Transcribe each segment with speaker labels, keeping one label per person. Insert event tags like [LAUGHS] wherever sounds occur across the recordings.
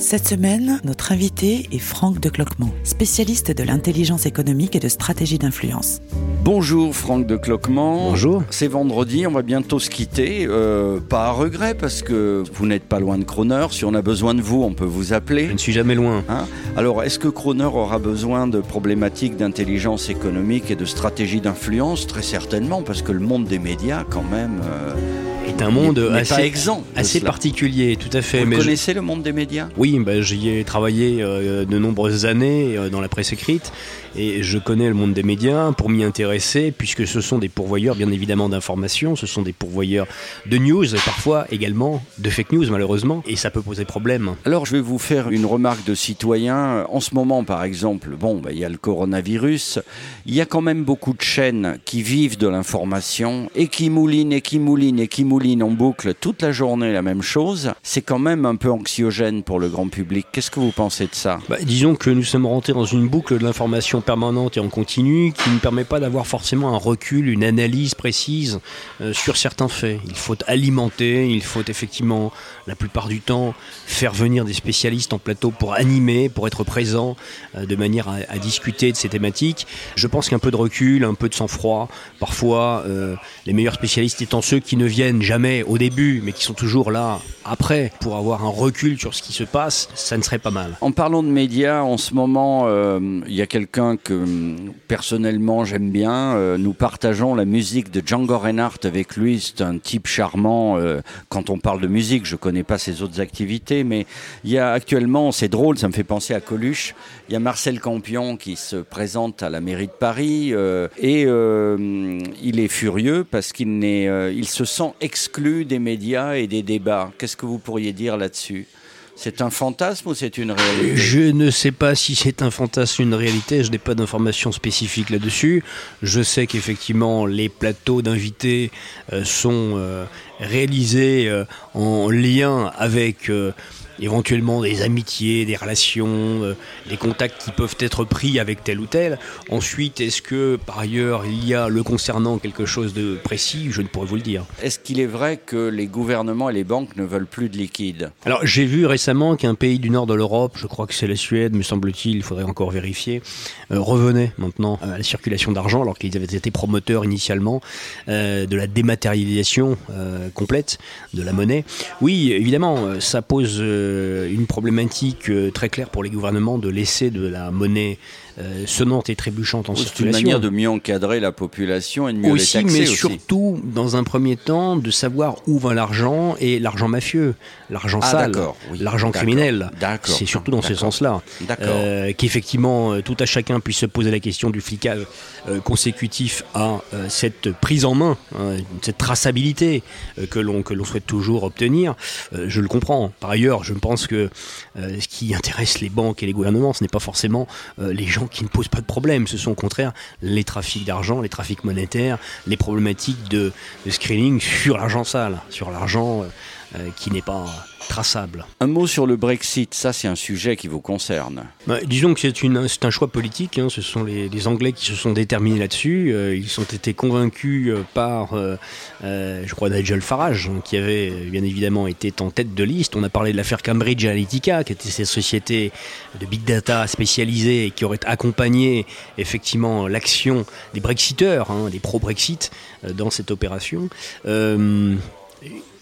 Speaker 1: Cette semaine, notre invité est Franck de Cloquemont, spécialiste de l'intelligence économique et de stratégie d'influence.
Speaker 2: Bonjour Franck de Cloquement.
Speaker 3: Bonjour.
Speaker 2: C'est vendredi, on va bientôt se quitter. Euh, pas à regret parce que vous n'êtes pas loin de Croner. Si on a besoin de vous, on peut vous appeler.
Speaker 3: Je ne suis jamais loin.
Speaker 2: Hein? Alors, est-ce que Croner aura besoin de problématiques d'intelligence économique et de stratégie d'influence? Très certainement, parce que le monde des médias, quand même, euh,
Speaker 3: est un monde
Speaker 2: pas
Speaker 3: assez,
Speaker 2: exempt.
Speaker 3: assez particulier, tout à fait.
Speaker 2: Vous
Speaker 3: mais je-
Speaker 2: connaissez le monde des médias?
Speaker 3: Oui, bah, j'y ai travaillé euh, de nombreuses années euh, dans la presse écrite et je connais le monde des médias pour m'y intéresser puisque ce sont des pourvoyeurs bien évidemment d'informations, ce sont des pourvoyeurs de news et parfois également de fake news malheureusement et ça peut poser problème.
Speaker 2: Alors, je vais vous faire une remarque de citoyen. En ce moment, par exemple, bon, bah, il y a le coronavirus. Il y a quand même beaucoup de chaînes qui vivent de l'information et qui moulinent et qui moulinent et qui moulinent en boucle toute la journée la même chose. C'est quand même un peu anxiogène pour le grand public. Qu'est-ce que vous pensez de ça?
Speaker 3: Bah, disons que nous sommes rentrés dans une boucle de l'information permanente et en continu qui ne permet pas d'avoir forcément un recul, une analyse précise euh, sur certains faits. Il faut alimenter, il faut effectivement, la plupart du temps, faire venir des spécialistes en plateau pour animer, pour être présent, euh, de manière à, discuter de ces thématiques. Je pense qu'un peu de recul, un peu de sang-froid, parfois euh, les meilleurs spécialistes étant ceux qui ne viennent jamais au début, mais qui sont toujours là après pour avoir un recul sur ce qui se passe, ça ne serait pas mal.
Speaker 2: En parlant de médias, en ce moment, il y a quelqu'un que hum, personnellement j'aime bien. Euh, nous partageons la musique de Django Reinhardt avec lui. C'est un type charmant. euh, quand on parle de musique, je connais pas ses autres activités, mais il y a actuellement, c'est drôle, ça me fait penser à Coluche. Il y a Marcel Campion qui se présente à la mairie de Paris euh, et euh, il est furieux parce qu'il il se sent exclu des médias et des débats. Qu'est-ce que vous pourriez dire là-dessus? C'est un fantasme ou c'est une réalité
Speaker 3: Je ne sais pas si c'est un fantasme ou une réalité, je n'ai pas d'informations spécifiques là-dessus. Je sais qu'effectivement les plateaux d'invités euh, sont euh, réalisés euh, en lien avec éventuellement des amitiés, des relations, euh, des contacts qui peuvent être pris avec tel ou tel. Ensuite, est-ce que par ailleurs il y a le concernant quelque chose de précis Je ne pourrais vous le dire.
Speaker 2: Est-ce qu'il est vrai que les gouvernements et les banques ne veulent plus de liquide?
Speaker 3: Alors j'ai vu récemment qu'un pays du nord de l'Europe, je crois que c'est la Suède, me semble-t-il, il faudrait encore vérifier, euh, revenait maintenant à la circulation d'argent alors qu'ils avaient été promoteurs initialement euh, de la dématérialisation euh, complète de la monnaie. Oui, évidemment, euh, ça pose euh, une problématique euh, très claire pour les gouvernements de laisser de la monnaie euh, sonnante et trébuchante en
Speaker 2: C'est une
Speaker 3: circulation.
Speaker 2: manière de mieux encadrer la population et de mieux
Speaker 3: aussi,
Speaker 2: les taxer
Speaker 3: mais
Speaker 2: aussi.
Speaker 3: surtout, dans un premier temps, de savoir où va l'argent et l'argent mafieux, l'argent
Speaker 2: Ah,
Speaker 3: sale,
Speaker 2: oui,
Speaker 3: l'argent criminel. C'est surtout dans ce sens-là. Euh, Qu'effectivement, euh, tout à chacun puisse se poser la question du flicage euh, consécutif à euh, cette prise en main, hein, cette traçabilité euh, que l'on que l'on souhaite toujours obtenir. Euh, je le comprends. Par ailleurs, je pense que euh, ce qui intéresse les banques et les gouvernements, ce n'est pas forcément euh, les gens qui ne posent pas de problème. Ce sont au contraire les trafics d'argent, les trafics monétaires, les problématiques de, de screening sur l'argent sale, sur l'argent euh, qui n'est pas traçable.
Speaker 2: Un mot sur le Brexit, ça c'est un sujet qui vous concerne.
Speaker 3: Bah, disons que c'est une- c'est un choix politique. hein. Ce sont les, les Anglais qui se sont déterminés là-dessus. Euh, ils ont été convaincus euh, par, euh, euh, je crois, Nigel Farage, hein, qui avait euh, bien évidemment été en tête de liste. On a parlé de l'affaire Cambridge Analytica, qui était cette société de big data spécialisée et qui aurait accompagné effectivement l'action des Brexiteurs, hein, des pro-Brexit, euh, dans cette opération. Euh,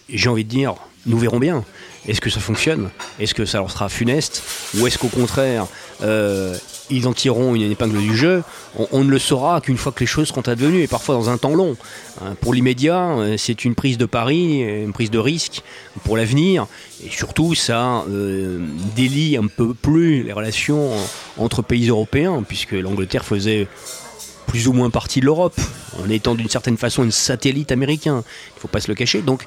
Speaker 3: j'ai envie de dire, nous verrons bien. Est-ce que ça fonctionne? Est-ce que ça leur sera funeste? Ou est-ce qu'au contraire, euh, ils en tireront une épingle du jeu? On, ne le saura qu'une fois que les choses seront advenues, et parfois dans un temps long. Hein, pour l'immédiat, euh, c'est une prise de pari, une prise de risque pour l'avenir, et surtout ça euh, délie un peu plus les relations entre pays européens, puisque l'Angleterre faisait plus ou moins partie de l'Europe, en étant d'une certaine façon une satellite américain. Il ne faut pas se le cacher. Donc,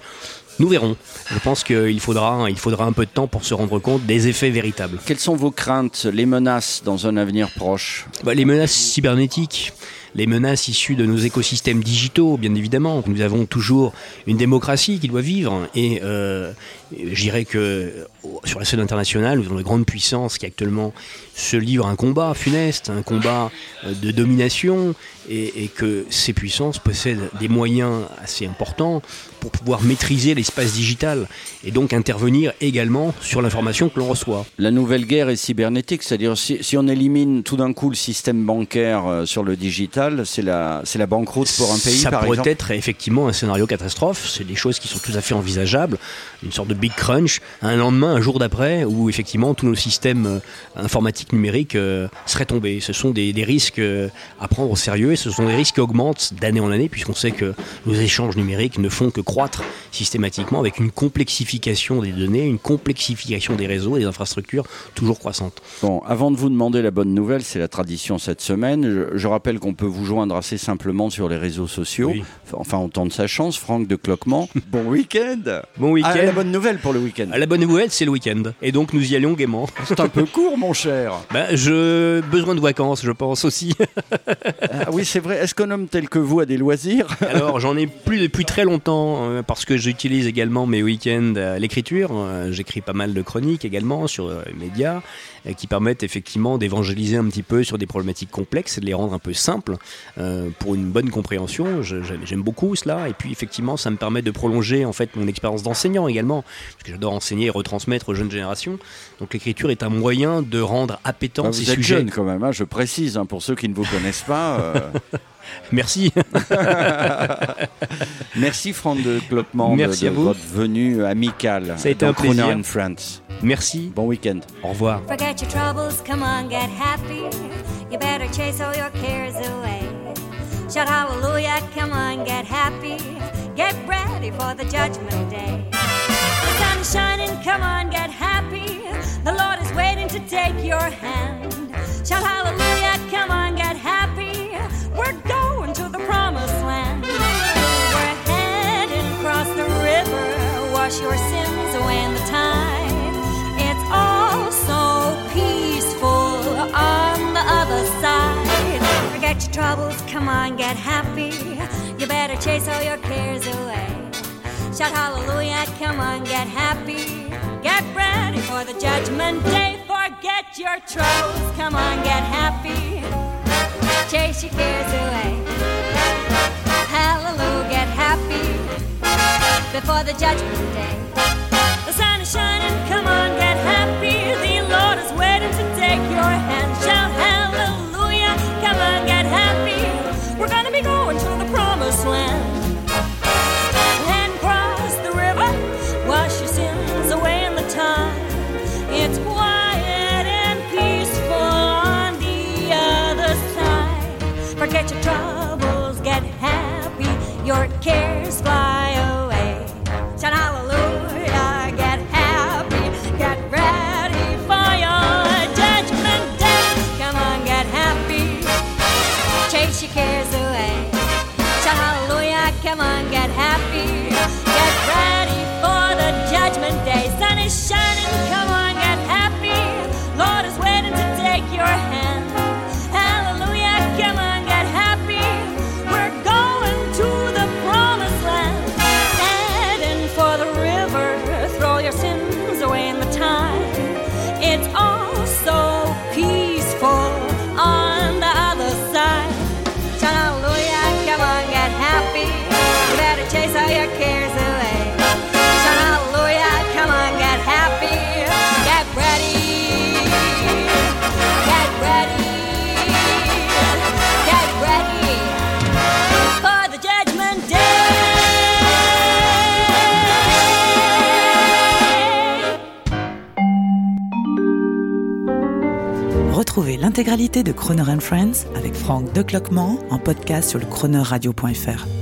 Speaker 3: Nous verrons. Je pense qu'il faudra, il faudra un peu de temps pour se rendre compte des effets véritables.
Speaker 2: Quelles sont vos craintes, les menaces dans un avenir proche?
Speaker 3: Bah, Les menaces cybernétiques les menaces issues de nos écosystèmes digitaux, bien évidemment. Nous avons toujours une démocratie qui doit vivre et euh, je dirais que sur la scène internationale, nous avons de grandes puissances qui actuellement se livrent un combat funeste, un combat euh, de domination, et, que ces puissances possèdent des moyens assez importants pour pouvoir maîtriser l'espace digital et donc intervenir également sur l'information que l'on reçoit.
Speaker 2: La nouvelle guerre est cybernétique, c'est-à-dire si, si, on élimine tout d'un coup le système bancaire euh, sur le digital, c'est la, c'est la banqueroute pour un pays,
Speaker 3: Ça
Speaker 2: par
Speaker 3: pourrait
Speaker 2: exemple
Speaker 3: être effectivement un scénario catastrophe, c'est des choses qui sont tout à fait envisageables, une sorte de big crunch, un lendemain, un jour d'après, où effectivement tous nos systèmes euh, informatiques numériques euh, seraient tombés. Ce sont des, risques euh, à prendre au sérieux et ce sont des risques qui augmentent d'année en année, puisqu'on sait que nos échanges numériques ne font que croître systématiquement avec une complexification des données, une complexification des réseaux et des infrastructures toujours croissantes.
Speaker 2: Bon, avant de vous demander la bonne nouvelle, c'est la tradition cette semaine. Je, rappelle qu'on peut vous joindre assez simplement sur les réseaux sociaux. Enfin, on tente sa chance. Franck de Cloquement. [LAUGHS] bon week-end
Speaker 3: Bon week-end
Speaker 2: la bonne nouvelle pour le week-end.
Speaker 3: La bonne nouvelle, c'est le week-end. Et donc, nous y allions gaiement. [LAUGHS]
Speaker 2: C'est un peu court, mon cher. [LAUGHS]
Speaker 3: Ben, je besoin de vacances, je pense aussi.
Speaker 2: ah oui, c'est vrai. Est-ce qu'un homme tel que vous a des loisirs?
Speaker 3: Alors, j'en ai plus depuis très longtemps euh, parce que j'utilise également mes week-ends à l'écriture. Euh, j'écris pas mal de chroniques également sur les euh, médias qui permettent effectivement d'évangéliser un petit peu sur des problématiques complexes et de les rendre un peu simples pour une bonne compréhension. J'aime beaucoup cela. Et puis, effectivement, ça me permet de prolonger en fait mon expérience d'enseignant également parce que j'adore enseigner et retransmettre aux jeunes générations. Donc l'écriture est un moyen de rendre appétant
Speaker 2: bah,
Speaker 3: ces
Speaker 2: vous
Speaker 3: êtes
Speaker 2: jeune quand même, hein, je précise, hein, pour ceux qui ne vous connaissent pas. Euh. [LAUGHS]
Speaker 3: Merci. [LAUGHS]
Speaker 2: Merci Franck de Clopement
Speaker 3: Merci
Speaker 2: de,
Speaker 3: à vous.
Speaker 2: votre venue amicale.
Speaker 3: Ça a été un plaisir. Merci.
Speaker 2: Bon week-end.
Speaker 3: Au revoir.
Speaker 4: Forget your troubles, come on, get happy. You better chase all your cares away. Shout hallelujah, come on, get happy. Get ready for the judgment day. The sun is shining, come on, get happy. The Lord is waiting to take your hand. Shout hallelujah, come on, your sins away in the tide. It's all so peaceful on the other side. Forget your troubles, come on, get happy. You better chase all your cares away. Shout hallelujah, come on, get happy. Get ready for the judgment day. Forget your troubles, come on, get happy. Chase your cares away. Hallelujah, get happy before the judgment day. The sun is shining, come on, get happy. The Lord is waiting to take your hand. Shout hallelujah, come on, get happy. We're gonna be going to the promised land. And cross the river, wash your sins away in the time. It's quiet and peaceful on the other side. Forget your troubles, get happy, your cares fly your cares away. Shout hallelujah, come on, get happy, get ready for the judgment day. Sun is shining, come
Speaker 1: Retrouvez l'intégralité de Croner Friends avec Franck Decloquement en podcast sur le chroneuradio.fr.